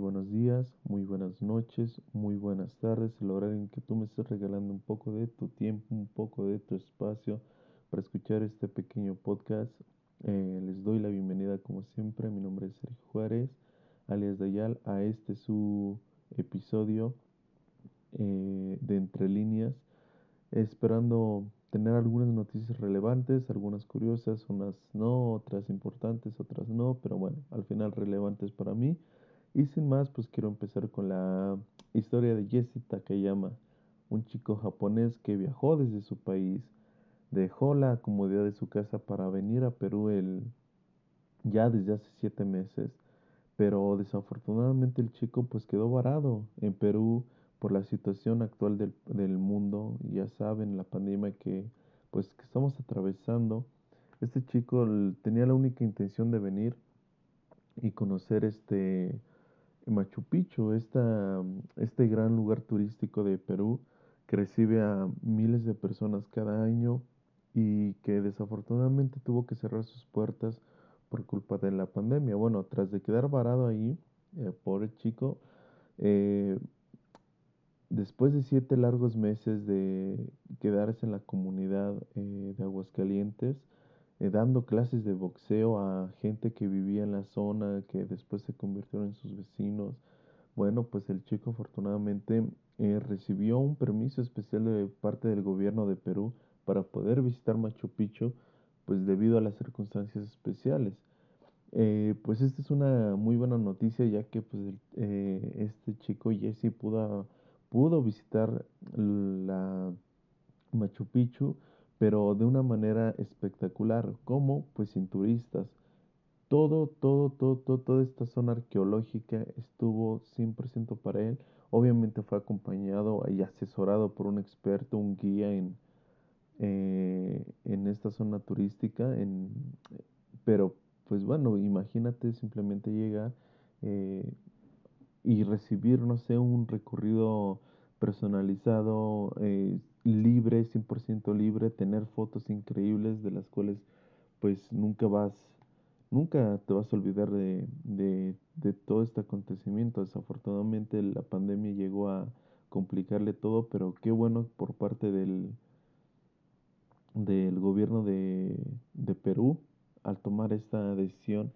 buenos días, muy buenas noches, muy buenas tardes, el horario en que tú me estés regalando un poco de tu tiempo, un poco de tu espacio para escuchar este pequeño podcast. Eh, les doy la bienvenida como siempre, mi nombre es Sergio Juárez, alias Dayal, a este su episodio eh, de Entre Líneas, esperando tener algunas noticias relevantes, algunas curiosas, unas no, otras importantes, otras no, pero bueno, al final relevantes para mí. Y sin más, pues quiero empezar con la historia de Jesse Takayama, un chico japonés que viajó desde su país, dejó la comodidad de su casa para venir a Perú el, ya desde hace siete meses, pero desafortunadamente el chico pues quedó varado en Perú por la situación actual del, del mundo, ya saben, la pandemia que pues que estamos atravesando. Este chico tenía la única intención de venir y conocer este Machu Picchu, esta, este gran lugar turístico de Perú que recibe a miles de personas cada año y que desafortunadamente tuvo que cerrar sus puertas por culpa de la pandemia. Bueno, tras de quedar varado ahí, eh, pobre chico, eh, después de siete largos meses de quedarse en la comunidad eh, de Aguascalientes, eh, dando clases de boxeo a gente que vivía en la zona, que después se convirtieron en sus vecinos. Bueno, pues el chico afortunadamente eh, recibió un permiso especial de parte del gobierno de Perú para poder visitar Machu Picchu, pues debido a las circunstancias especiales. Eh, pues esta es una muy buena noticia ya que pues, este chico Jesse pudo, pudo visitar la Machu Picchu pero de una manera espectacular. ¿Cómo? Pues sin turistas. Todo, todo, todo, todo, toda esta zona arqueológica estuvo 100% para él. Obviamente fue acompañado y asesorado por un experto, un guía en, eh, en esta zona turística. En, pero, pues bueno, imagínate simplemente llegar eh, y recibir, no sé, un recorrido personalizado, eh, libre, 100% libre, tener fotos increíbles de las cuales pues nunca vas, nunca te vas a olvidar de, de, de todo este acontecimiento. Desafortunadamente la pandemia llegó a complicarle todo, pero qué bueno por parte del, del gobierno de, de Perú al tomar esta decisión.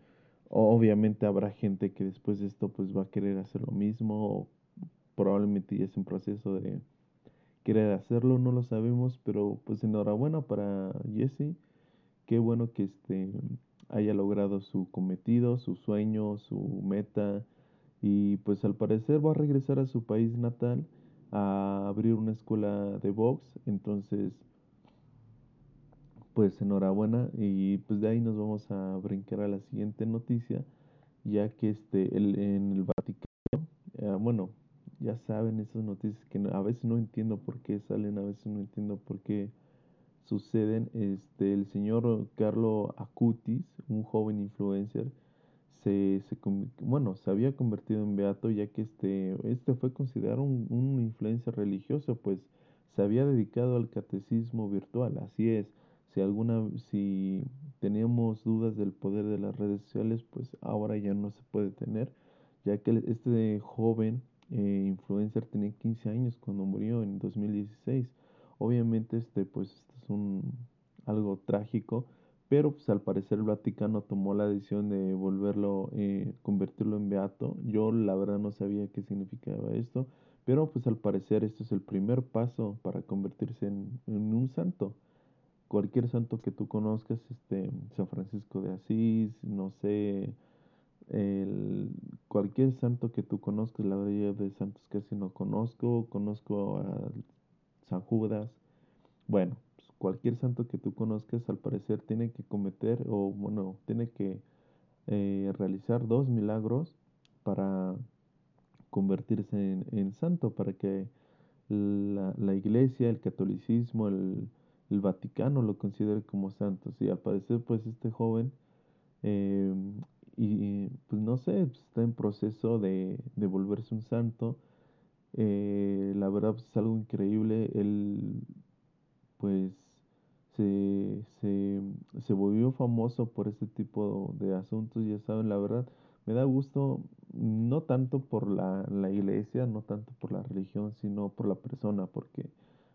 Obviamente habrá gente que después de esto pues va a querer hacer lo mismo, o probablemente ya es un proceso de querer hacerlo, no lo sabemos, pero pues enhorabuena para Jesse. Qué bueno que este haya logrado su cometido, su sueño, su meta y pues al parecer va a regresar a su país natal a abrir una escuela de box, entonces pues enhorabuena y pues de ahí nos vamos a brincar a la siguiente noticia, ya que este el, en el Vaticano, eh, bueno, ya saben esas noticias que a veces no entiendo por qué salen, a veces no entiendo por qué suceden. Este, el señor Carlo Acutis, un joven influencer, se, se, bueno, se había convertido en beato ya que este, este fue considerado un, un influencer religioso, pues se había dedicado al catecismo virtual. Así es, si alguna, si teníamos dudas del poder de las redes sociales, pues ahora ya no se puede tener, ya que este joven eh, influencer tenía 15 años cuando murió en 2016. Obviamente este pues este es un algo trágico, pero pues al parecer el Vaticano tomó la decisión de volverlo, eh, convertirlo en beato. Yo la verdad no sabía qué significaba esto, pero pues al parecer esto es el primer paso para convertirse en, en un santo. Cualquier santo que tú conozcas, este, San Francisco de Asís, no sé, el, cualquier santo que tú conozcas, la mayoría de santos casi no conozco, conozco a San Judas, bueno, pues cualquier santo que tú conozcas al parecer tiene que cometer o bueno, tiene que eh, realizar dos milagros para convertirse en, en santo, para que la, la, iglesia, el catolicismo, el, el, Vaticano lo considere como santo. Y al parecer pues este joven eh, y pues no sé, pues, está en proceso de, de volverse un santo. Eh, la verdad pues, es algo increíble. Él pues se, se, se volvió famoso por este tipo de asuntos, ya saben, la verdad. me da gusto no tanto por la, la iglesia, no tanto por la religión, sino por la persona, porque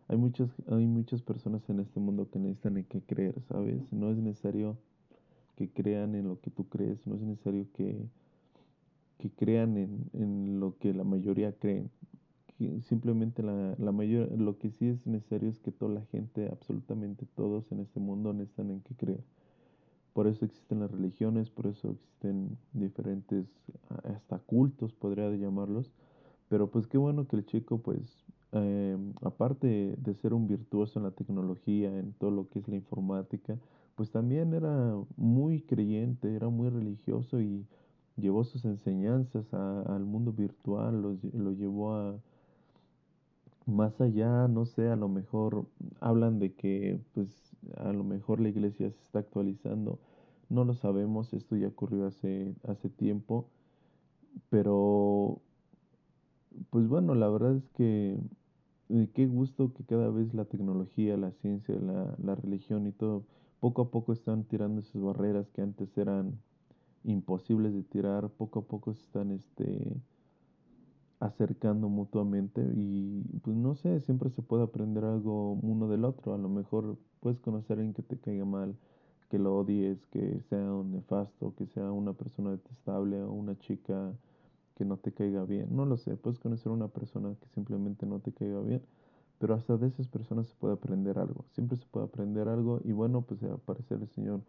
hay muchas, hay muchas personas en este mundo que necesitan en qué creer, ¿sabes? No es necesario que crean en lo que tú crees, no es necesario que, que crean en, en lo que la mayoría creen. Que simplemente la, la mayor, lo que sí es necesario es que toda la gente, absolutamente todos en este mundo necesitan en qué creer. Por eso existen las religiones, por eso existen diferentes, hasta cultos podría llamarlos. Pero pues qué bueno que el chico pues eh, aparte de ser un virtuoso en la tecnología, en todo lo que es la informática, pues también era muy creyente, era muy religioso y llevó sus enseñanzas al mundo virtual, lo, lo llevó a más allá, no sé, a lo mejor hablan de que pues a lo mejor la iglesia se está actualizando, no lo sabemos, esto ya ocurrió hace, hace tiempo, pero pues bueno, la verdad es que y qué gusto que cada vez la tecnología, la ciencia, la, la religión y todo, poco a poco están tirando esas barreras que antes eran imposibles de tirar, poco a poco se están este, acercando mutuamente y pues no sé, siempre se puede aprender algo uno del otro, a lo mejor puedes conocer a alguien que te caiga mal, que lo odies, que sea un nefasto, que sea una persona detestable o una chica que no te caiga bien. No lo sé, puedes conocer a una persona que simplemente no te caiga bien, pero hasta de esas personas se puede aprender algo. Siempre se puede aprender algo y bueno, pues aparecer el señor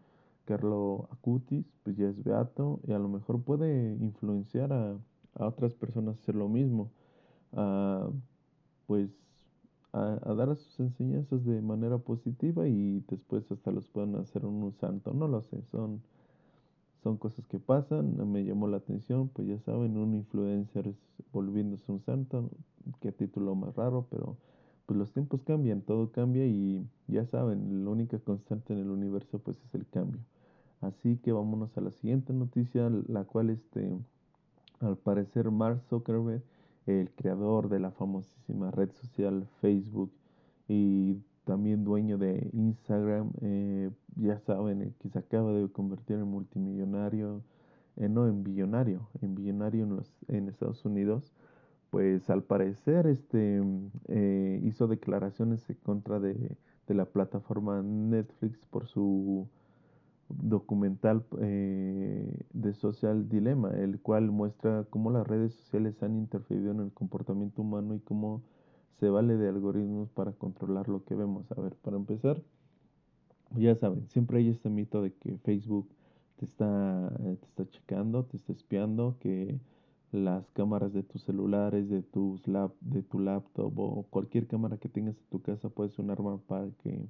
Carlo Acutis, pues ya es beato y a lo mejor puede influenciar a, a otras personas a hacer lo mismo, a, pues a, a, dar sus enseñanzas de manera positiva y después hasta los pueden hacer un, un santo, no lo sé, son son cosas que pasan, me llamó la atención, pues ya saben, un influencer volviéndose un santo, qué título más raro, pero pues los tiempos cambian, todo cambia y ya saben, la única constante en el universo pues es el cambio. Así que vámonos a la siguiente noticia, la cual este, al parecer Mark Zuckerberg, el creador de la famosísima red social Facebook y también dueño de Instagram, eh, ya saben, eh, que se acaba de convertir en multimillonario, eh, no en billonario, en billonario en, los, en Estados Unidos, pues al parecer este, eh, hizo declaraciones en contra de, de, la plataforma Netflix por su documental eh, de Social Dilemma, el cual muestra cómo las redes sociales han interferido en el comportamiento humano y cómo se vale de algoritmos para controlar lo que vemos. A ver, para empezar, ya saben, siempre hay este mito de que Facebook te está, eh, te está checando, te está espiando, que las cámaras de tus celulares, de, tus de tu laptop o cualquier cámara que tengas en tu casa puede ser un arma para que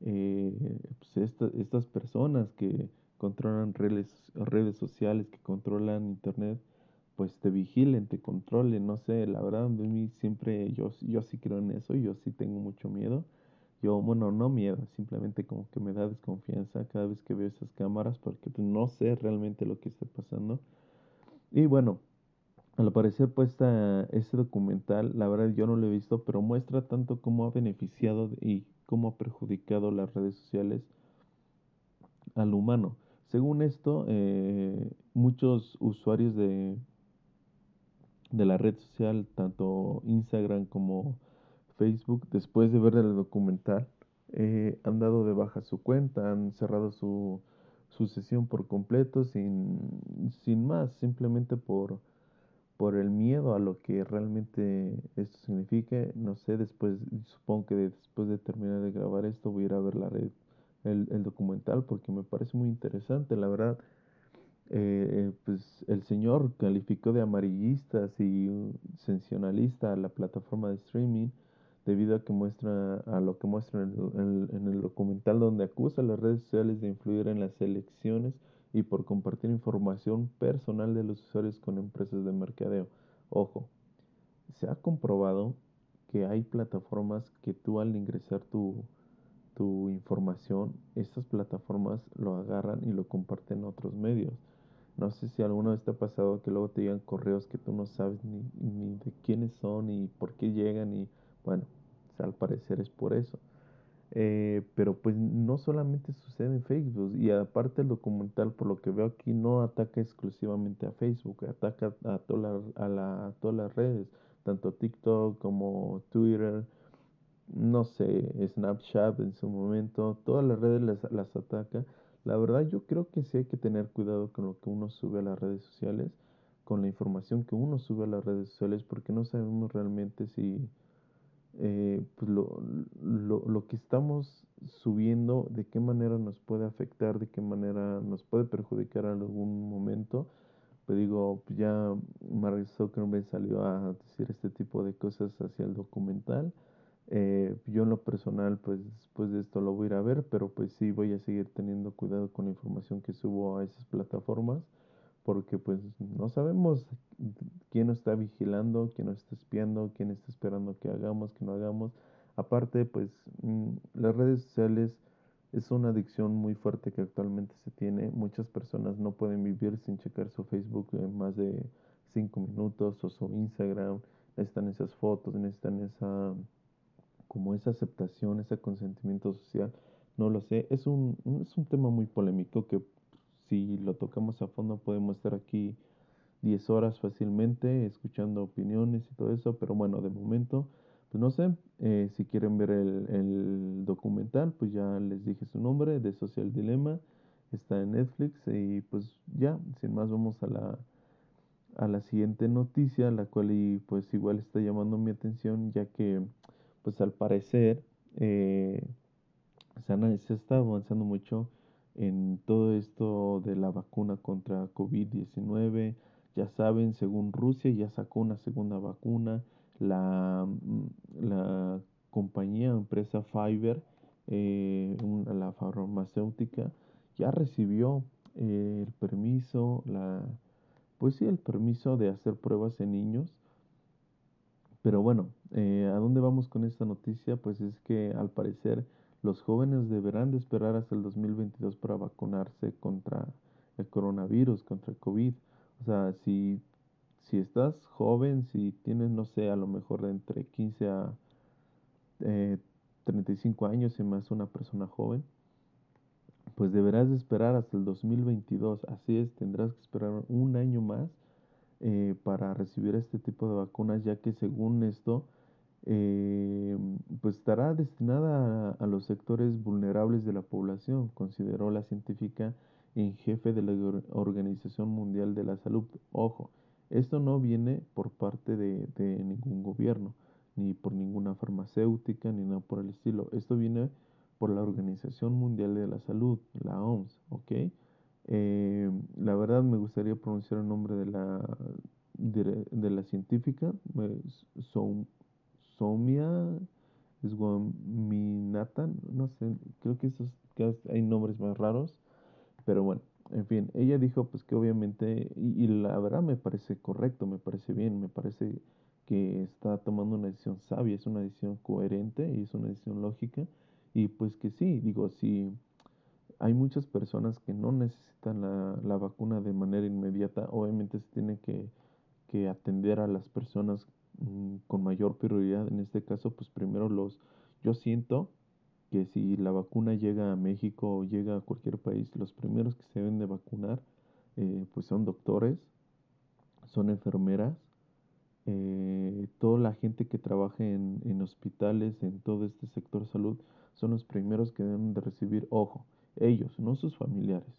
eh, pues esta, estas personas que controlan redes, redes sociales, que controlan internet, pues te vigilen, te controlen, no sé, la verdad a mí siempre yo, yo sí creo en eso, yo sí tengo mucho miedo. Yo, bueno, no miedo, simplemente como que me da desconfianza cada vez que veo esas cámaras porque pues, no sé realmente lo que está pasando. Y bueno, al parecer pues este documental, la verdad yo no lo he visto, pero muestra tanto cómo ha beneficiado y cómo ha perjudicado las redes sociales al humano. Según esto, eh, muchos usuarios de, de la red social, tanto Instagram como Facebook, después de ver el documental, eh, han dado de baja su cuenta, han cerrado su, su sesión por completo sin, sin más, simplemente por, por el miedo a lo que realmente esto significa. No sé, después, supongo que después de terminar de grabar esto voy a ir a ver la red, el, el documental porque me parece muy interesante, la verdad eh, pues el señor calificó de amarillistas y sensacionalista a la plataforma de streaming debido a que muestra a lo que muestra en el, en el, documental donde acusa a las redes sociales de influir en las elecciones y por compartir información personal de los usuarios con empresas de mercadeo. Ojo, se ha comprobado que hay plataformas que tú al ingresar tu, tu información, estas plataformas lo agarran y lo comparten a otros medios. No sé si alguna vez te ha pasado que luego te llegan correos que tú no sabes ni, ni de quiénes son y por qué llegan y bueno, al parecer es por eso. Eh, pero pues no solamente sucede en Facebook y aparte el documental por lo que veo aquí no ataca exclusivamente a Facebook, ataca a, toda a, la, todas las redes, tanto TikTok como Twitter, no sé, Snapchat en su momento, todas las redes las, las ataca. La verdad yo creo que sí hay que tener cuidado con lo que uno sube a las redes sociales, con la información que uno sube a las redes sociales, porque no sabemos realmente si eh, pues lo, lo, lo, que estamos subiendo, de qué manera nos puede afectar, de qué manera nos puede perjudicar en algún momento. Pues digo, pues ya Mark Zuckerberg salió a decir este tipo de cosas hacia el documental. Eh, yo en lo personal, pues después de esto lo voy a ir a ver, pero pues sí voy a seguir teniendo cuidado con la información que subo a esas plataformas porque pues no sabemos quién nos está vigilando, quién nos está espiando, quién está esperando que hagamos, que no hagamos. Aparte, pues mm, las redes sociales es una adicción muy fuerte que actualmente se tiene. Muchas personas no pueden vivir sin checar su Facebook en más de 5 minutos o su Instagram. Necesitan esas fotos, necesitan esa como esa aceptación, ese consentimiento social. No lo sé, es un, es un tema muy polémico que si lo tocamos a fondo podemos estar aquí 10 horas fácilmente escuchando opiniones y todo eso, pero bueno, de momento, pues no sé, eh, si quieren ver el, el, documental, pues ya les dije su nombre, de Social Dilema, está en Netflix y pues ya, sin más vamos a la, a la siguiente noticia, la cual y pues igual está llamando mi atención, ya que pues al parecer eh, se, se está avanzando mucho en todo esto de la vacuna contra COVID-19. Ya saben, según Rusia ya sacó una segunda vacuna. La, mm, la compañía empresa Pfizer, eh, la farmacéutica, ya recibió eh, el permiso, la, pues sí, el permiso de hacer pruebas en niños. Pero bueno, eh, ¿a dónde vamos con esta noticia? Pues es que al parecer los jóvenes deberán de esperar hasta el 2022 para vacunarse contra el coronavirus, contra el COVID. O sea, si, si estás joven, si tienes, no sé, a lo mejor de entre 15 a eh, 35 años y más una persona joven, pues deberás de esperar hasta el 2022. Así es, tendrás que esperar un año más eh, para recibir este tipo de vacunas, ya que según esto, eh, pues estará destinada a, los sectores vulnerables de la población, consideró la científica en jefe de la Organización Mundial de la Salud. Ojo, esto no viene por parte de, ningún gobierno, ni por ninguna farmacéutica, ni nada por el estilo. Esto viene por la Organización Mundial de la Salud, la OMS, ¿ok? Eh, la verdad me gustaría pronunciar el nombre de la, de, la científica, son Somia Swaminathan, no sé, creo que esos hay nombres más raros, pero bueno, en fin, ella dijo pues que obviamente, y, la verdad me parece correcto, me parece bien, me parece que está tomando una decisión sabia, es una decisión coherente y es una decisión lógica, y pues que sí, digo, si hay muchas personas que no necesitan la, la vacuna de manera inmediata, obviamente se tiene que, que atender a las personas con mayor prioridad. En este caso, pues primero los, yo siento que si la vacuna llega a México o llega a cualquier país, los primeros que se deben de vacunar, eh, pues son doctores, son enfermeras, eh, toda la gente que trabaja en, en, hospitales, en todo este sector salud, son los primeros que deben de recibir, ojo, ellos, no sus familiares.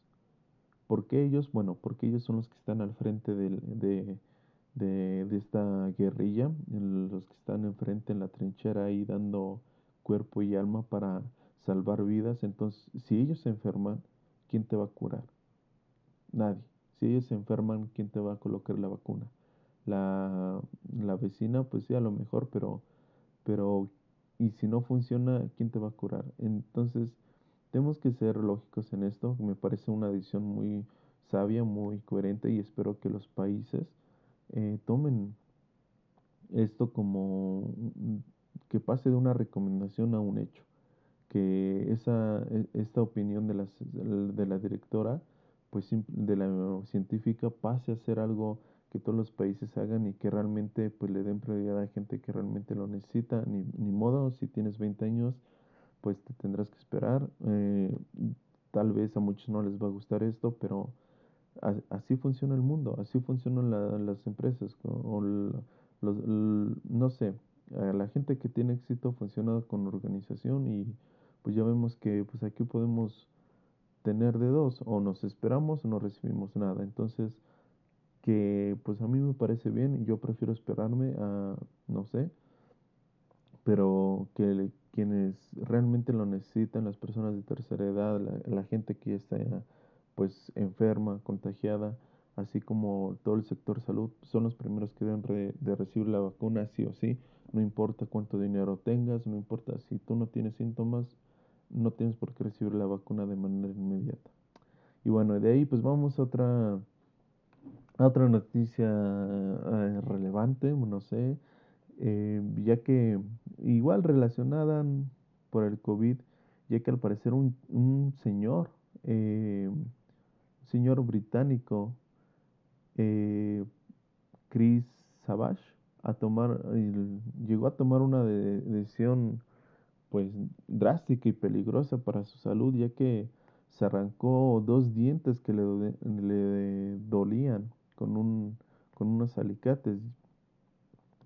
¿Por qué ellos? Bueno, porque ellos son los que están al frente del, de, de, esta guerrilla, los que están enfrente en la trinchera ahí dando cuerpo y alma para salvar vidas. Entonces, si ellos se enferman, ¿quién te va a curar? Nadie. Si ellos se enferman, ¿quién te va a colocar la vacuna? La, la vecina, pues sí, a lo mejor, pero, pero, y si no funciona, ¿quién te va a curar? Entonces, tenemos que ser lógicos en esto. Me parece una decisión muy sabia, muy coherente y espero que los países eh, tomen esto como que pase de una recomendación a un hecho, que esa, e, esta opinión de la, de la directora, pues de la científica, pase a ser algo que todos los países hagan y que realmente pues le den prioridad a gente que realmente lo necesita, ni, ni modo, si tienes 20 años, pues te tendrás que esperar. Eh, tal vez a muchos no les va a gustar esto, pero así funciona el mundo, así funcionan las empresas. O los, no sé, la gente que tiene éxito funciona con organización y pues ya vemos que pues aquí podemos tener de dos, o nos esperamos o no recibimos nada. Entonces, que pues a mí me parece bien, yo prefiero esperarme a, no sé, pero que quienes realmente lo necesitan, las personas de tercera edad, la, gente que está pues enferma, contagiada, así como todo el sector salud, son los primeros que deben de recibir la vacuna sí o sí, no importa cuánto dinero tengas, no importa si tú no tienes síntomas, no tienes por qué recibir la vacuna de manera inmediata. Y bueno, de ahí pues vamos a otra, otra noticia eh, relevante, no sé, eh, ya que igual relacionada por el COVID, ya que al parecer un, un señor, eh, señor británico, Chris Savage, a tomar, llegó a tomar una decisión pues drástica y peligrosa para su salud, ya que se arrancó dos dientes que le, le dolían con, un, con unos alicates.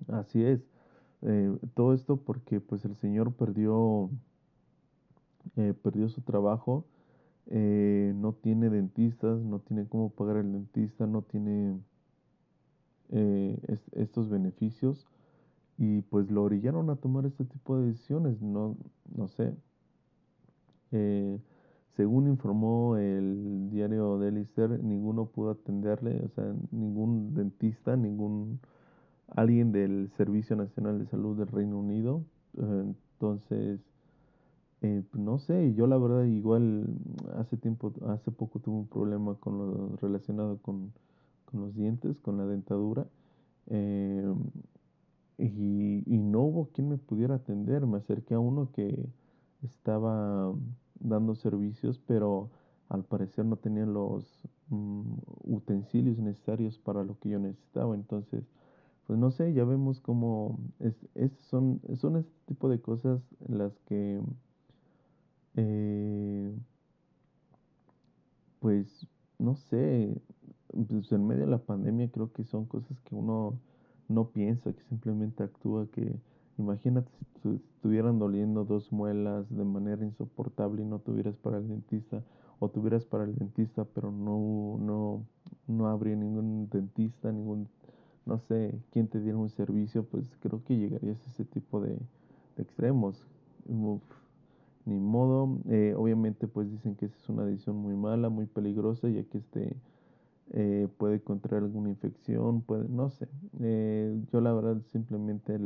Así es. Eh, todo esto porque pues el señor perdió, eh, perdió su trabajo, eh, no tiene dentistas, no tiene cómo pagar el dentista, no tiene estos beneficios y pues lo orillaron a tomar este tipo de decisiones, no, no sé. Eh, según informó el diario Daily ninguno pudo atenderle, o sea, ningún dentista, ningún alguien del Servicio Nacional de Salud del Reino Unido. Eh, entonces, eh, pues, no sé, yo la verdad igual hace tiempo, hace poco tuve un problema con lo relacionado con, con los dientes, con la dentadura. Eh, y, no hubo quien me pudiera atender. Me acerqué a uno que estaba dando servicios, pero al parecer no tenía los mm, utensilios necesarios para lo que yo necesitaba. Entonces, pues no sé, ya vemos cómo es, son, son este tipo de cosas las que, eh, pues, no sé, pues en medio de la pandemia creo que son cosas que uno no piensa, que simplemente actúa, que imagínate si estuvieran doliendo dos muelas de manera insoportable y no tuvieras para el dentista, o tuvieras para el dentista, pero no, no, no habría ningún dentista, ningún, no sé, quien te diera un servicio, pues creo que llegarías a ese tipo de, extremos. Ni modo, eh, obviamente pues dicen que es una decisión muy mala, muy peligrosa, ya que este eh, puede contraer alguna infección, puede, no sé. Eh, yo la verdad simplemente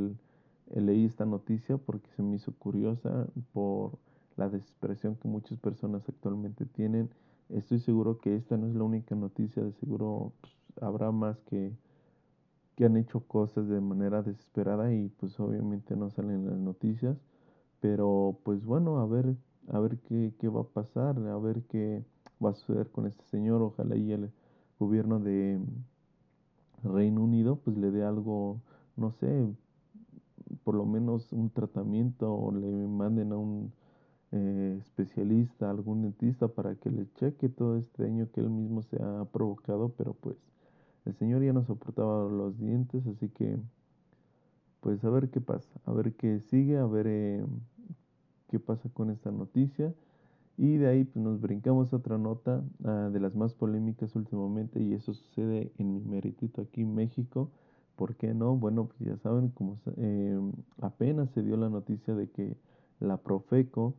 leí esta noticia porque se me hizo curiosa por la desesperación que muchas personas actualmente tienen. Estoy seguro que esta no es la única noticia, de seguro pues, habrá más que, que han hecho cosas de manera desesperada y pues obviamente no salen las noticias. Pero pues bueno, a ver, a ver qué, qué va a pasar, a ver qué va a suceder con este señor. Ojalá y él gobierno de Reino Unido pues le dé algo, no sé, por lo menos un tratamiento o le manden a un eh, especialista, algún dentista para que le cheque todo este daño que él mismo se ha provocado, pero pues el señor ya no soportaba los dientes, así que pues a ver qué pasa, a ver qué sigue, a ver eh, qué pasa con esta noticia. Y de ahí pues, nos brincamos a otra nota ah, de las más polémicas últimamente y eso sucede en mi meritito aquí en México. ¿Por qué no? Bueno, pues ya saben, como em, apenas se dio la noticia de que la Profeco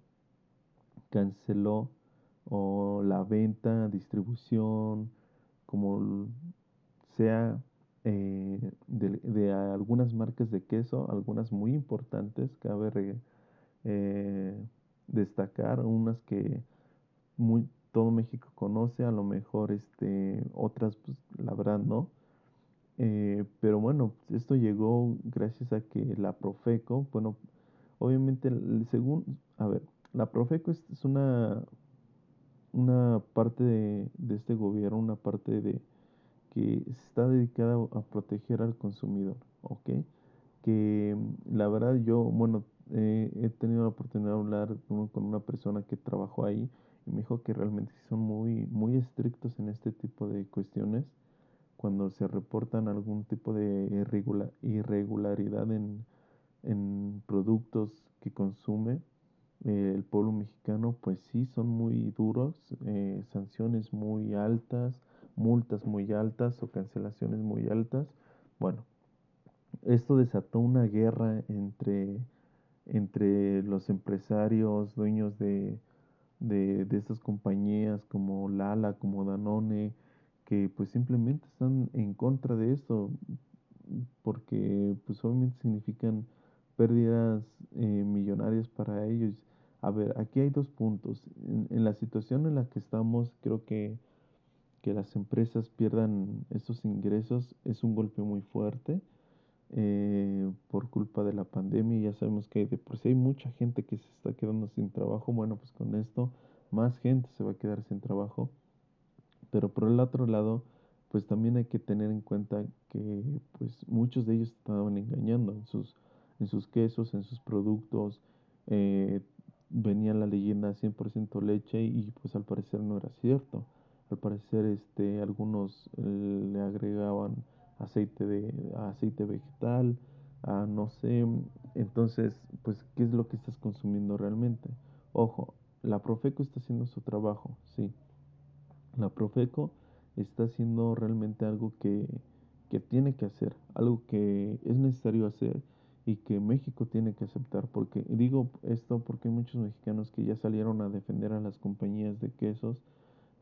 canceló o la venta, distribución, como sea, eh, de, algunas marcas de queso, algunas muy importantes, cabe eh, destacar unas que muy, todo México conoce, a lo mejor este, otras, pues, la verdad no. Eh, pero bueno, esto llegó gracias a que la Profeco, bueno, obviamente, según, a ver, la Profeco es, una, una parte de, de, este gobierno, una parte de que está dedicada a proteger al consumidor, ¿ok? Que la verdad yo, bueno, eh, he tenido la oportunidad de hablar con una persona que trabajó ahí y me dijo que realmente son muy, muy estrictos en este tipo de cuestiones. Cuando se reportan algún tipo de irregularidad en, en productos que consume eh, el pueblo mexicano, pues sí son muy duros, eh, sanciones muy altas, multas muy altas o cancelaciones muy altas. Bueno, esto desató una guerra entre, entre los empresarios, dueños de, de, estas compañías como Lala, como Danone, que pues simplemente están en contra de esto, porque pues obviamente significan pérdidas eh, millonarias para ellos. A ver, aquí hay dos puntos. En, la situación en la que estamos, creo que que las empresas pierdan esos ingresos es un golpe muy fuerte eh, por culpa de la pandemia. Ya sabemos que de por sí hay mucha gente que se está quedando sin trabajo. Bueno, pues con esto más gente se va a quedar sin trabajo. Pero por el otro lado, pues también hay que tener en cuenta que pues muchos de ellos estaban engañando en sus, en sus quesos, en sus productos. Eh, venía la leyenda 100% leche y pues al parecer no era cierto. Al parecer este, algunos eh, le agregaban aceite, de, aceite vegetal, a no sé. Entonces, pues, ¿qué es lo que estás consumiendo realmente? Ojo, la Profeco está haciendo su trabajo, sí. La Profeco está haciendo realmente algo que, que tiene que hacer, algo que es necesario hacer y que México tiene que aceptar. Porque digo esto porque hay muchos mexicanos que ya salieron a defender a las compañías de quesos,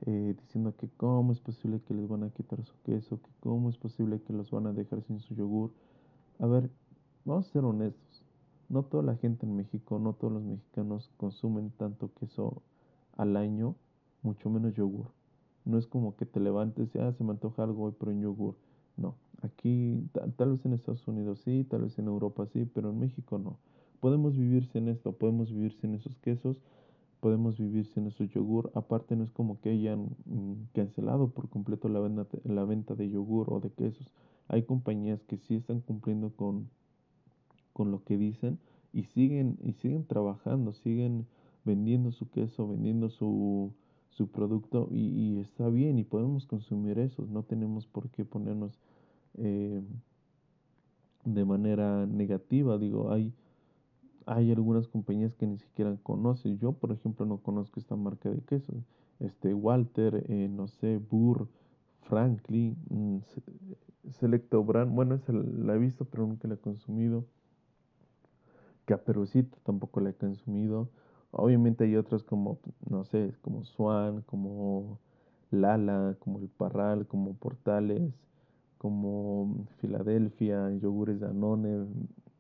eh, diciendo que cómo es posible que les van a quitar su queso, que cómo es posible que los van a dejar sin su yogur. A ver, vamos a ser honestos. No toda la gente en México, no todos los mexicanos consumen tanto queso al año, mucho menos yogur. No es como que te levantes y, ah, se me antoja algo hoy, pero en yogur. No, aquí tal vez en Estados Unidos sí, tal vez en Europa sí, pero en México no. Podemos vivir sin esto, podemos vivir sin esos quesos, podemos vivir sin esos yogur. Aparte no es como que hayan mm, cancelado por completo la venta, la venta de yogur o de quesos. Hay compañías que sí están cumpliendo con, con lo que dicen y siguen, y siguen trabajando, siguen vendiendo su queso, vendiendo su, su producto y, está bien y podemos consumir eso. No tenemos por qué ponernos eh, de manera negativa. Digo, hay hay algunas compañías que ni siquiera conoces. Yo, por ejemplo, no conozco esta marca de quesos. Este Walter, eh, no sé, Burr, Franklin, mm, Selecto Brand. Bueno, esa la he visto, pero nunca la he consumido. Caperucita tampoco la he consumido. Obviamente hay otras como, no sé, como Swan, como Lala, como El Parral, como Portales, como Filadelfia, Yogures Danone,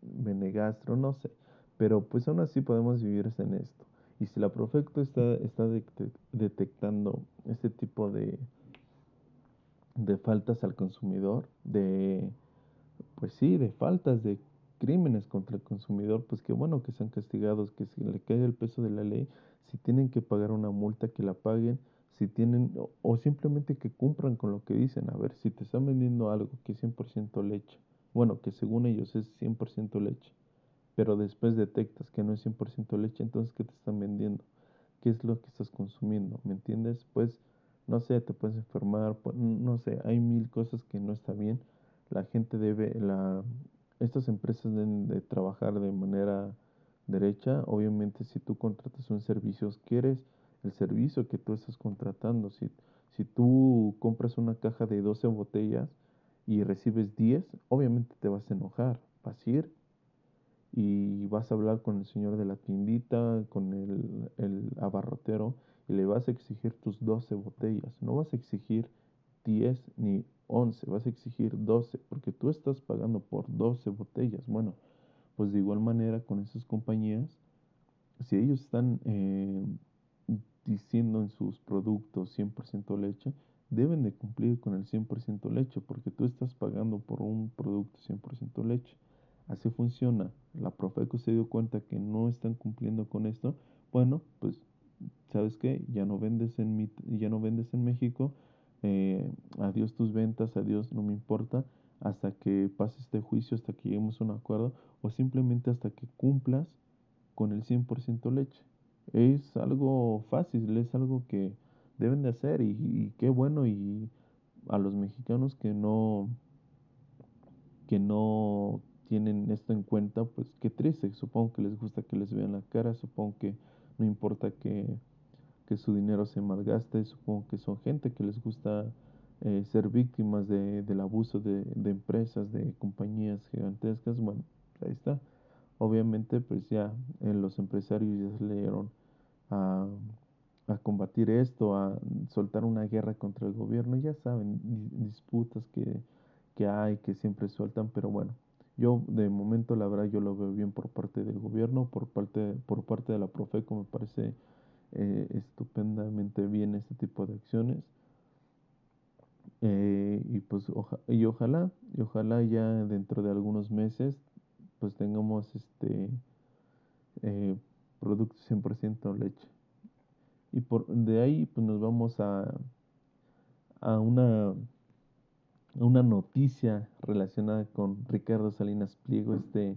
Benegastro, no sé. Pero pues aún así podemos vivir en esto. Y si la Profecto está, está detectando este tipo de, de faltas al consumidor, de, pues sí, de faltas, de crímenes contra el consumidor, pues qué bueno que sean castigados, que se le caiga el peso de la ley, si tienen que pagar una multa, que la paguen, si tienen, o, o simplemente que cumplan con lo que dicen. A ver, si te están vendiendo algo que es 100% leche, bueno, que según ellos es 100% leche, pero después detectas que no es 100% leche, entonces ¿qué te están vendiendo? ¿Qué es lo que estás consumiendo? ¿Me entiendes? Pues, no sé, te puedes enfermar, no sé, hay mil cosas que no está bien. La gente debe, la, estas empresas deben de trabajar de manera derecha. Obviamente, si tú contratas un servicio, quieres el servicio que tú estás contratando. Si, si tú compras una caja de 12 botellas y recibes 10, obviamente te vas a enojar. Vas a ir y vas a hablar con el señor de la tiendita, con el, el abarrotero y le vas a exigir tus 12 botellas. No vas a exigir 10 ni 11, vas a exigir 12 porque tú estás pagando por 12 botellas. Bueno, pues de igual manera con esas compañías, si ellos están eh, diciendo en sus productos 100% leche, deben de cumplir con el 100% leche porque tú estás pagando por un producto 100% leche. Así funciona. La Profeco se dio cuenta que no están cumpliendo con esto. Bueno, pues, ¿sabes qué? Ya no vendes en, mi, ya no vendes en México. Eh, adiós tus ventas, adiós, no me importa. Hasta que pase este juicio, hasta que lleguemos a un acuerdo. O simplemente hasta que cumplas con el 100% leche. Es algo fácil, es algo que deben de hacer y, y qué bueno y a los mexicanos que no que no tienen esto en cuenta, pues qué triste. Supongo que les gusta que les vean la cara, supongo que no importa que, que su dinero se malgaste, supongo que son gente que les gusta eh, ser víctimas de, del abuso de, de, empresas, de compañías gigantescas. Bueno, ahí está. Obviamente, pues ya eh, los empresarios ya se leyeron a, a, combatir esto, a soltar una guerra contra el gobierno. Ya saben, disputas que, que hay, que siempre sueltan, pero bueno, yo de momento la verdad yo lo veo bien por parte del gobierno, por parte, por parte de la Profeco me parece eh, estupendamente bien este tipo de acciones. Eh, y pues oja y ojalá, y ojalá ya dentro de algunos meses pues tengamos este eh, producto 100% leche. Y por de ahí pues nos vamos a, a una una noticia relacionada con Ricardo Salinas Pliego, este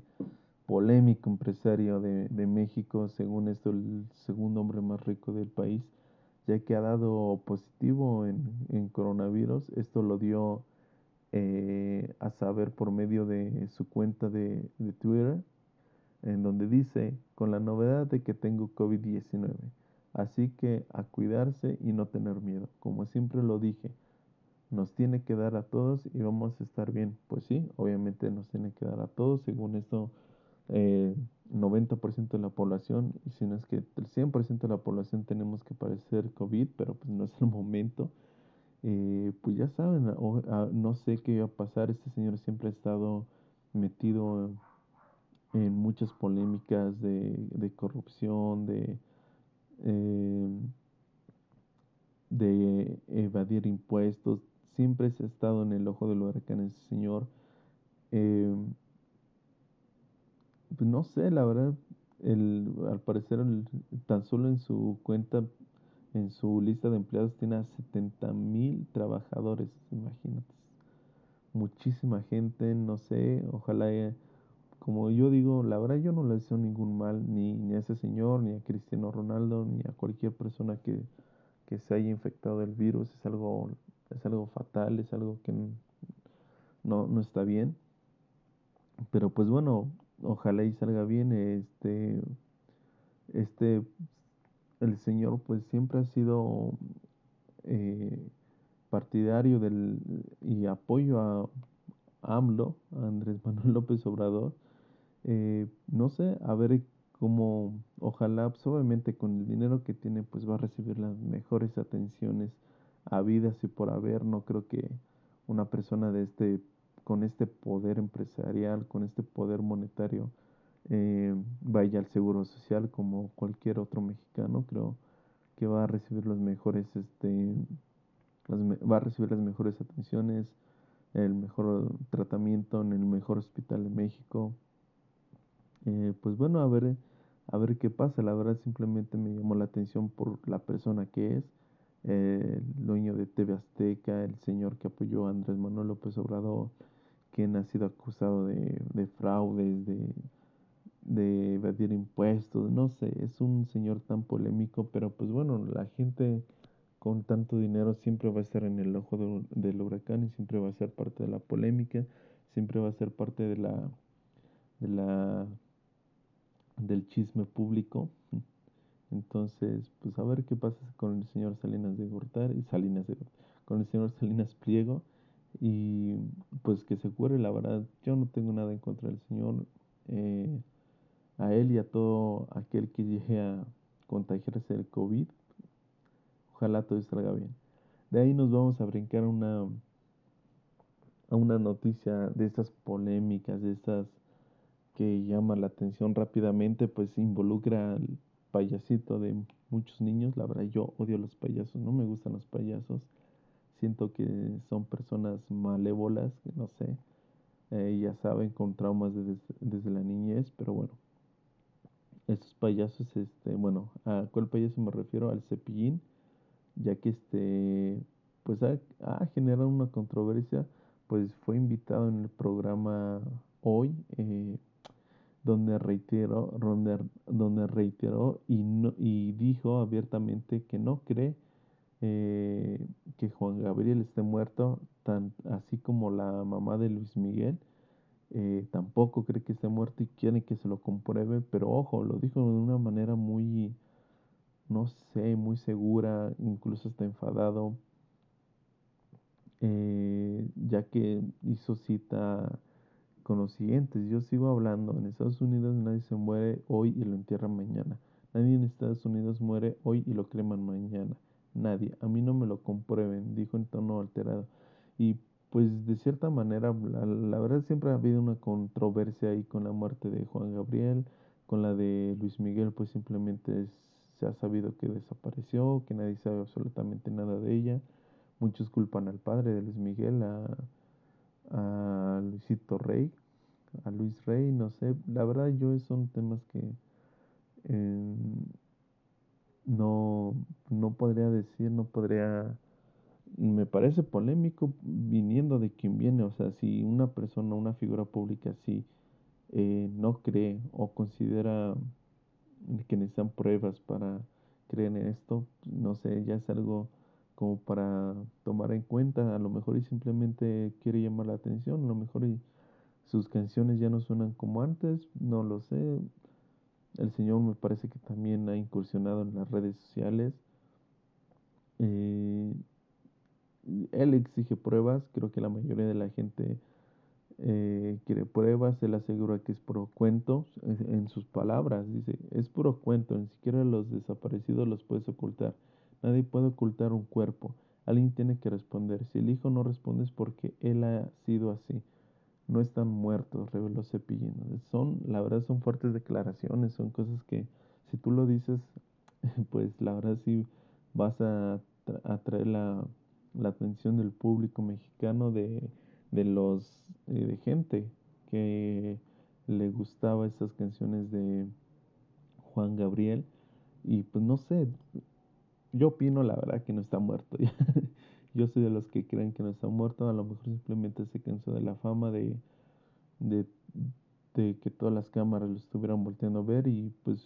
polémico empresario de, de, México, según esto el segundo hombre más rico del país, ya que ha dado positivo en, en coronavirus. Esto lo dio eh, a saber por medio de su cuenta de, de Twitter, en donde dice, con la novedad de que tengo COVID-19, así que a cuidarse y no tener miedo. Como siempre lo dije, nos tiene que dar a todos y vamos a estar bien. Pues sí, obviamente nos tiene que dar a todos, según esto, eh, 90% de la población, y si no es que el 100% de la población tenemos que padecer COVID, pero pues no es el momento. Eh, pues ya saben, no sé qué iba a pasar, este señor siempre ha estado metido en muchas polémicas de, de corrupción, de... Eh, de evadir impuestos, siempre se ha estado en el ojo del huracán ese señor. Eh, pues no sé, la verdad, el, al parecer tan solo en su cuenta, en su lista de empleados tiene a 70 mil trabajadores, imagínate. Muchísima gente, no sé, ojalá, haya, como yo digo, la verdad yo no le deseo ningún mal ni, ni a ese señor, ni a Cristiano Ronaldo, ni a cualquier persona que, que se haya infectado del virus, es algo es algo fatal, es algo que no, no está bien. Pero pues bueno, ojalá y salga bien. Este, este, el Señor pues siempre ha sido eh, partidario del, y apoyo a AMLO, a Andrés Manuel López Obrador. Eh, no sé, a ver cómo, ojalá, pues, obviamente con el dinero que tiene, pues va a recibir las mejores atenciones habidas y por haber. No creo que una persona de este, con este poder empresarial, con este poder monetario, eh, vaya al seguro social como cualquier otro mexicano. Creo que va a recibir los mejores, este, las, va a recibir las mejores atenciones, el mejor tratamiento en el mejor hospital de México. Eh, pues bueno, a ver, a ver qué pasa. La verdad simplemente me llamó la atención por la persona que es el dueño de TV Azteca, el señor que apoyó a Andrés Manuel López Obrador, quien ha sido acusado de, de fraudes, de, de evadir impuestos, no sé, es un señor tan polémico, pero pues bueno, la gente con tanto dinero siempre va a estar en el ojo de, del huracán y siempre va a ser parte de la polémica, siempre va a ser parte de la, de la del chisme público. Entonces, pues a ver qué pasa con el señor Salinas de Gortari, Salinas de con el señor Salinas Pliego y pues que se cure, la verdad, yo no tengo nada en contra del señor, eh, a él y a todo aquel que llegue a contagiarse del COVID, ojalá todo salga bien. De ahí nos vamos a brincar una, a una noticia de estas polémicas, de estas que llama la atención rápidamente, pues involucra al payasito de muchos niños. La verdad, yo odio los payasos, no me gustan los payasos. Siento que son personas malévolas, que no sé, eh, ya saben, con traumas desde, la niñez, pero bueno. Estos payasos, este, bueno, ¿a cuál payaso me refiero? Al cepillín, ya que este, pues ha, ha generado una controversia, pues fue invitado en el programa hoy, eh, donde reiteró, donde, donde reiteró y, no, y dijo abiertamente que no cree eh, que Juan Gabriel esté muerto, tan, así como la mamá de Luis Miguel. Eh, tampoco cree que esté muerto y quiere que se lo compruebe, pero ojo, lo dijo de una manera muy, no sé, muy segura, incluso está enfadado, eh, ya que hizo cita con los siguientes. Yo sigo hablando, en Estados Unidos nadie se muere hoy y lo entierran mañana. Nadie en Estados Unidos muere hoy y lo creman mañana. Nadie. A mí no me lo comprueben, dijo en tono alterado. Y pues de cierta manera, la, verdad siempre ha habido una controversia ahí con la muerte de Juan Gabriel, con la de Luis Miguel, pues simplemente se ha sabido que desapareció, que nadie sabe absolutamente nada de ella. Muchos culpan al padre de Luis Miguel, a, a Luisito Rey, a Luis Rey, no sé, la verdad yo son temas que em, no, no podría decir, no podría, me parece polémico viniendo de quien viene, o sea, si una persona, una figura pública así eh, no cree o considera que necesitan pruebas para creer en esto, no sé, ya es algo como para tomar en cuenta, a lo mejor y simplemente quiere llamar la atención, a lo mejor y sus canciones ya no suenan como antes, no lo sé. El Señor me parece que también ha incursionado en las redes sociales. Eh, él exige pruebas, creo que la mayoría de la gente eh, quiere pruebas, él asegura que es puro cuento, en sus palabras dice, es puro cuento, ni siquiera los desaparecidos los puedes ocultar. Nadie puede ocultar un cuerpo. Alguien tiene que responder. Si el hijo no responde es porque él ha sido así. No están muertos, reveló Cepillín. Son, la verdad, son fuertes declaraciones, son cosas que si tú lo dices, pues la verdad sí vas a atraer la, la atención del público mexicano de, de los eh, de gente que le gustaba esas canciones de Juan Gabriel y pues no sé yo opino la verdad que no está muerto. Yo soy de los que creen que no está muerto. A lo mejor simplemente se cansó de la fama de, de, que todas las cámaras lo estuvieran volteando a ver y pues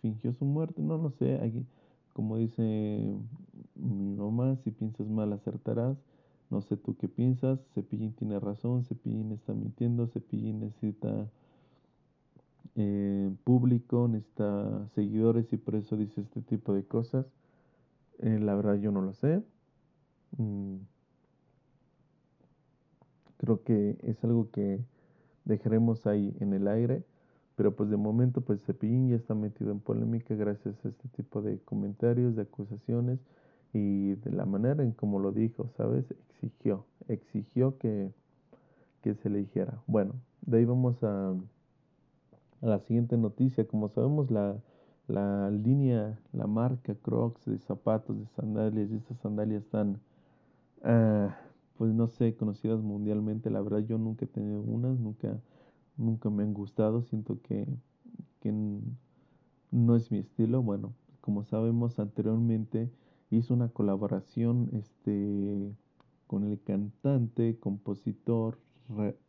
fingió su muerte. No lo sé. como dice mi mamá, si piensas mal acertarás. No sé tú qué piensas. Cepillín tiene razón. Cepillín está mintiendo. Cepillín necesita eh, público, necesita seguidores y por eso dice este tipo de cosas. Eh, la verdad yo no lo sé. Mm. Creo que es algo que dejaremos ahí en el aire. Pero pues de momento pues Cepillín ya está metido en polémica gracias a este tipo de comentarios, de acusaciones y de la manera en como lo dijo, ¿sabes? Exigió, exigió que, que se le dijera. Bueno, de ahí vamos a, a la siguiente noticia. Como sabemos, la, la línea, la marca Crocs de zapatos, de sandalias, y estas sandalias están, ah, pues no sé, conocidas mundialmente. La verdad yo nunca he tenido unas, nunca, nunca me han gustado. Siento que, que no es mi estilo. Bueno, como sabemos anteriormente hizo una colaboración este, con el cantante, compositor,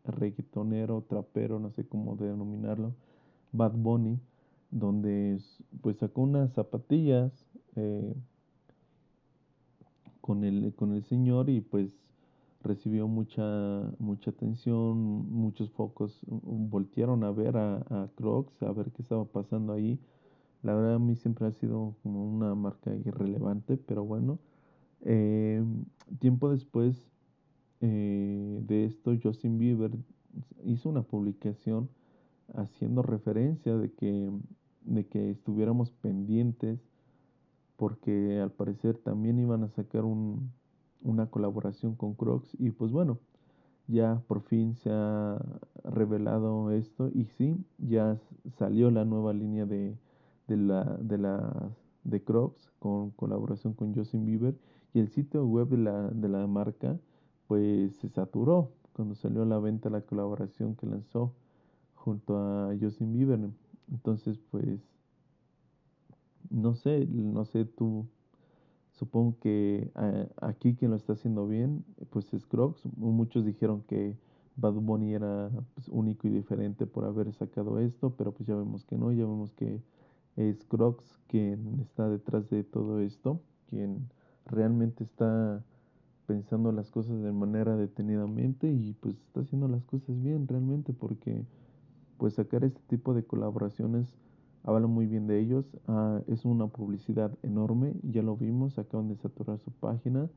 reggaetonero, trapero, no sé cómo denominarlo, Bad Bunny donde pues sacó unas zapatillas eh, con, el, con el señor y pues recibió mucha, mucha atención, muchos focos voltearon a ver a, Crocs, a ver qué estaba pasando ahí. La verdad a mí siempre ha sido como una marca irrelevante, pero bueno. Eh, tiempo después eh, de esto, Justin Bieber hizo una publicación haciendo referencia de que de que estuviéramos pendientes porque al parecer también iban a sacar un, una colaboración con Crocs y pues bueno, ya por fin se ha revelado esto y sí, ya salió la nueva línea de, de la, de la de Crocs con colaboración con Justin Bieber y el sitio web de la, de la marca pues se saturó cuando salió a la venta la colaboración que lanzó junto a Justin Bieber entonces, pues, no sé, no sé tú, supongo que aquí quien lo está haciendo bien, pues es Crocs. Muchos dijeron que Bad Bunny era pues, único y diferente por haber sacado esto, pero pues ya vemos que no, ya vemos que es Crocs quien está detrás de todo esto, quien realmente está pensando las cosas de manera detenidamente y pues está haciendo las cosas bien realmente porque pues sacar este tipo de colaboraciones habla muy bien de ellos. Ah, es una publicidad enorme, ya lo vimos, acaban de saturar su página.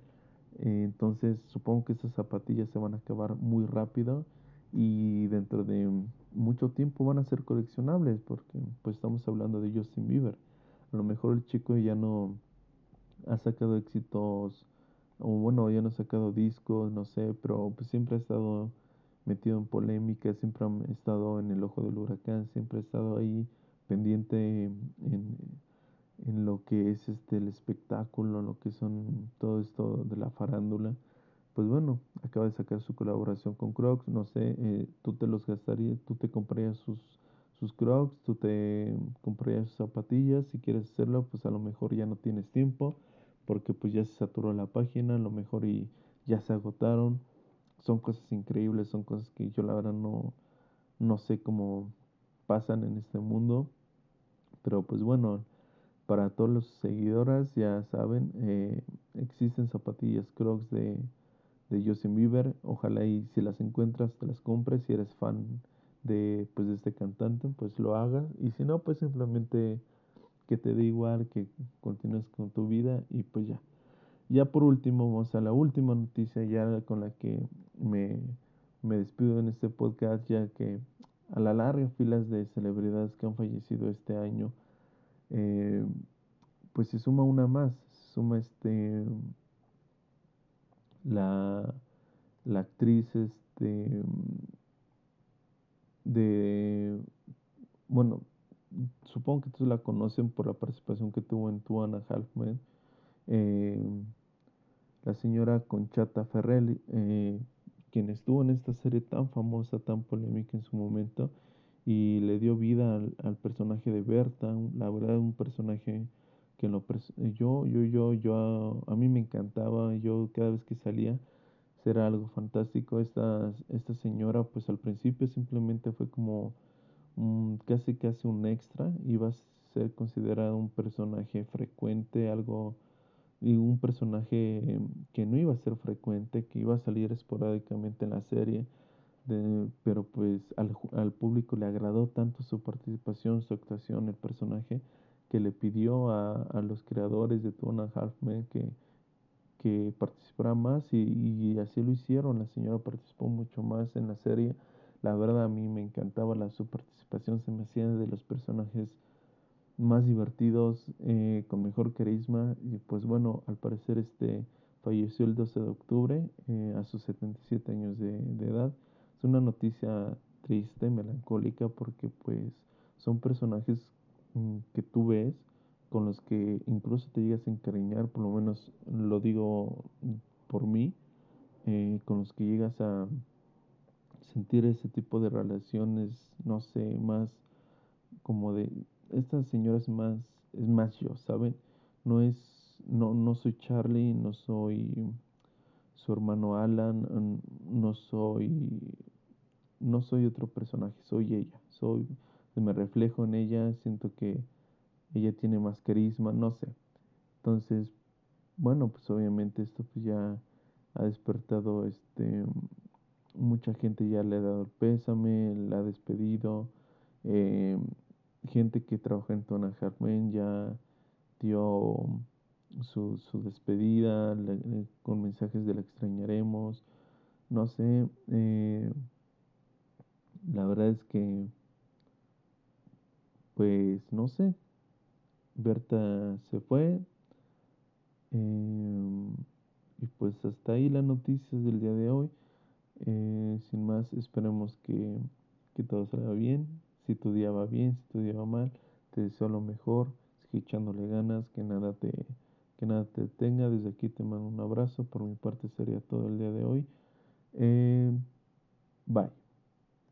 Eh, entonces supongo que esas zapatillas se van a acabar muy rápido y dentro de mucho tiempo van a ser coleccionables porque pues estamos hablando de Justin Bieber. A lo mejor el chico ya no ha sacado éxitos o bueno, ya no ha sacado discos, no sé, pero pues siempre ha estado metido en polémica, siempre ha estado en el ojo del huracán, siempre ha estado ahí pendiente en, en lo que es este el espectáculo, lo que son todo esto de la farándula. Pues bueno, acaba de sacar su colaboración con Crocs, no sé, eh, tú te los gastarías, tú te comprarías sus, sus Crocs, tú te comprarías sus zapatillas, si quieres hacerlo, pues a lo mejor ya no tienes tiempo, porque pues ya se saturó la página, a lo mejor y ya se agotaron, son cosas increíbles, son cosas que yo la verdad no, no sé cómo pasan en este mundo, pero pues bueno, para todos los seguidoras, ya saben, eh, existen zapatillas Crocs de, de Justin Bieber. Ojalá y si las encuentras, te las compres. Si eres fan de, pues, de este cantante, pues lo hagas. Y si no, pues simplemente que te dé igual, que continúes con tu vida y pues ya. Ya por último, vamos a la última noticia ya con la que me, me despido en este podcast, ya que a la larga filas de celebridades que han fallecido este año eh, pues se suma una más, se suma este la, la actriz este de bueno supongo que todos la conocen por la participación que tuvo en Two and a Half Men eh, la señora Conchata Ferrelli eh, quien estuvo en esta serie tan famosa tan polémica en su momento y le dio vida al, personaje de Berta, la verdad un personaje que lo yo, yo, yo, yo, a, mí me encantaba, yo cada vez que salía era algo fantástico, esta, esta señora pues al principio simplemente fue como casi casi un extra, iba a ser considerada un personaje frecuente, algo y un personaje que no iba a ser frecuente, que iba a salir esporádicamente en la serie, pero pues al, al, público le agradó tanto su participación, su actuación, el personaje, que le pidió a, a los creadores de Two and Half Men que, que participara más y, y, así lo hicieron. La señora participó mucho más en la serie. La verdad a mí me encantaba la, su participación, se me hacía de los personajes más divertidos, eh, con mejor carisma y pues bueno, al parecer este falleció el 12 de octubre eh, a sus 77 años de, de edad. Una noticia triste, melancólica, porque pues son personajes mm, que tú ves con los que incluso te llegas a encariñar, por lo menos lo digo por mí, eh, con los que llegas a sentir ese tipo de relaciones, no sé, más como de, esta señora es más, es más yo, ¿saben? No es, no, no soy Charlie, no soy su hermano Alan, no soy no soy otro personaje, soy ella, soy, me reflejo en ella, siento que ella tiene más carisma, no sé. Entonces, bueno, pues obviamente esto pues ya ha despertado, este, mucha gente ya le ha dado el pésame, la ha despedido, eh, gente que trabaja en Tona Hartman ya dio su, su despedida eh, con mensajes de la extrañaremos, no sé, eh, la verdad es que, pues no sé, Berta se fue. Em, y pues hasta ahí las noticias del día de hoy. Eh, sin más, esperemos que, que, todo salga bien. Si tu día va bien, si tu día va mal, te deseo lo mejor. Sigue echándole ganas, que nada te, que nada te detenga. Desde aquí te mando un abrazo. Por mi parte sería todo el día de hoy. Eh, bye.